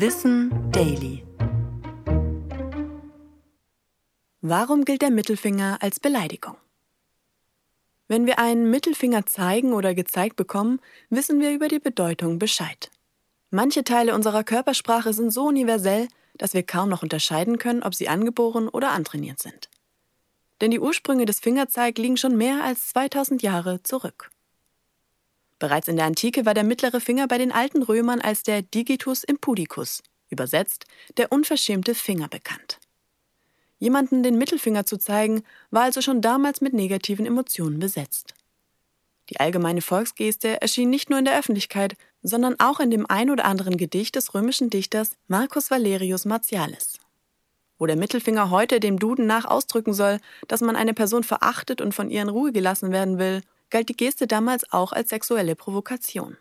Wissen Daily. Warum gilt der Mittelfinger als Beleidigung? Wenn wir einen Mittelfinger zeigen oder gezeigt bekommen, wissen wir über die Bedeutung Bescheid. Manche Teile unserer Körpersprache sind so universell, dass wir kaum noch unterscheiden können, ob sie angeboren oder antrainiert sind. Denn die Ursprünge des Fingerzeig liegen schon mehr als 2000 Jahre zurück. Bereits in der Antike war der mittlere Finger bei den alten Römern als der Digitus impudicus, übersetzt der unverschämte Finger bekannt. Jemanden den Mittelfinger zu zeigen, war also schon damals mit negativen Emotionen besetzt. Die allgemeine Volksgeste erschien nicht nur in der Öffentlichkeit, sondern auch in dem ein oder anderen Gedicht des römischen Dichters Marcus Valerius Martialis. Wo der Mittelfinger heute dem Duden nach ausdrücken soll, dass man eine Person verachtet und von ihr in Ruhe gelassen werden will, galt die Geste damals auch als sexuelle Provokation.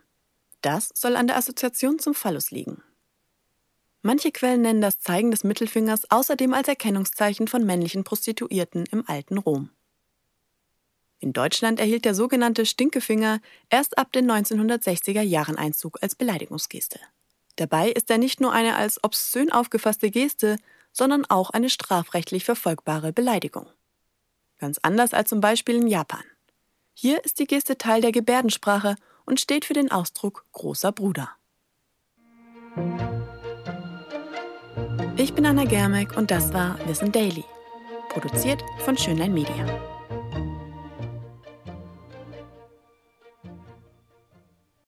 Das soll an der Assoziation zum Phallus liegen. Manche Quellen nennen das Zeigen des Mittelfingers außerdem als Erkennungszeichen von männlichen Prostituierten im alten Rom. In Deutschland erhielt der sogenannte Stinkefinger erst ab den 1960er Jahren Einzug als Beleidigungsgeste. Dabei ist er nicht nur eine als obszön aufgefasste Geste, sondern auch eine strafrechtlich verfolgbare Beleidigung. Ganz anders als zum Beispiel in Japan. Hier ist die Geste Teil der Gebärdensprache und steht für den Ausdruck großer Bruder. Ich bin Anna Germeck und das war Wissen Daily, produziert von Schönlein Media.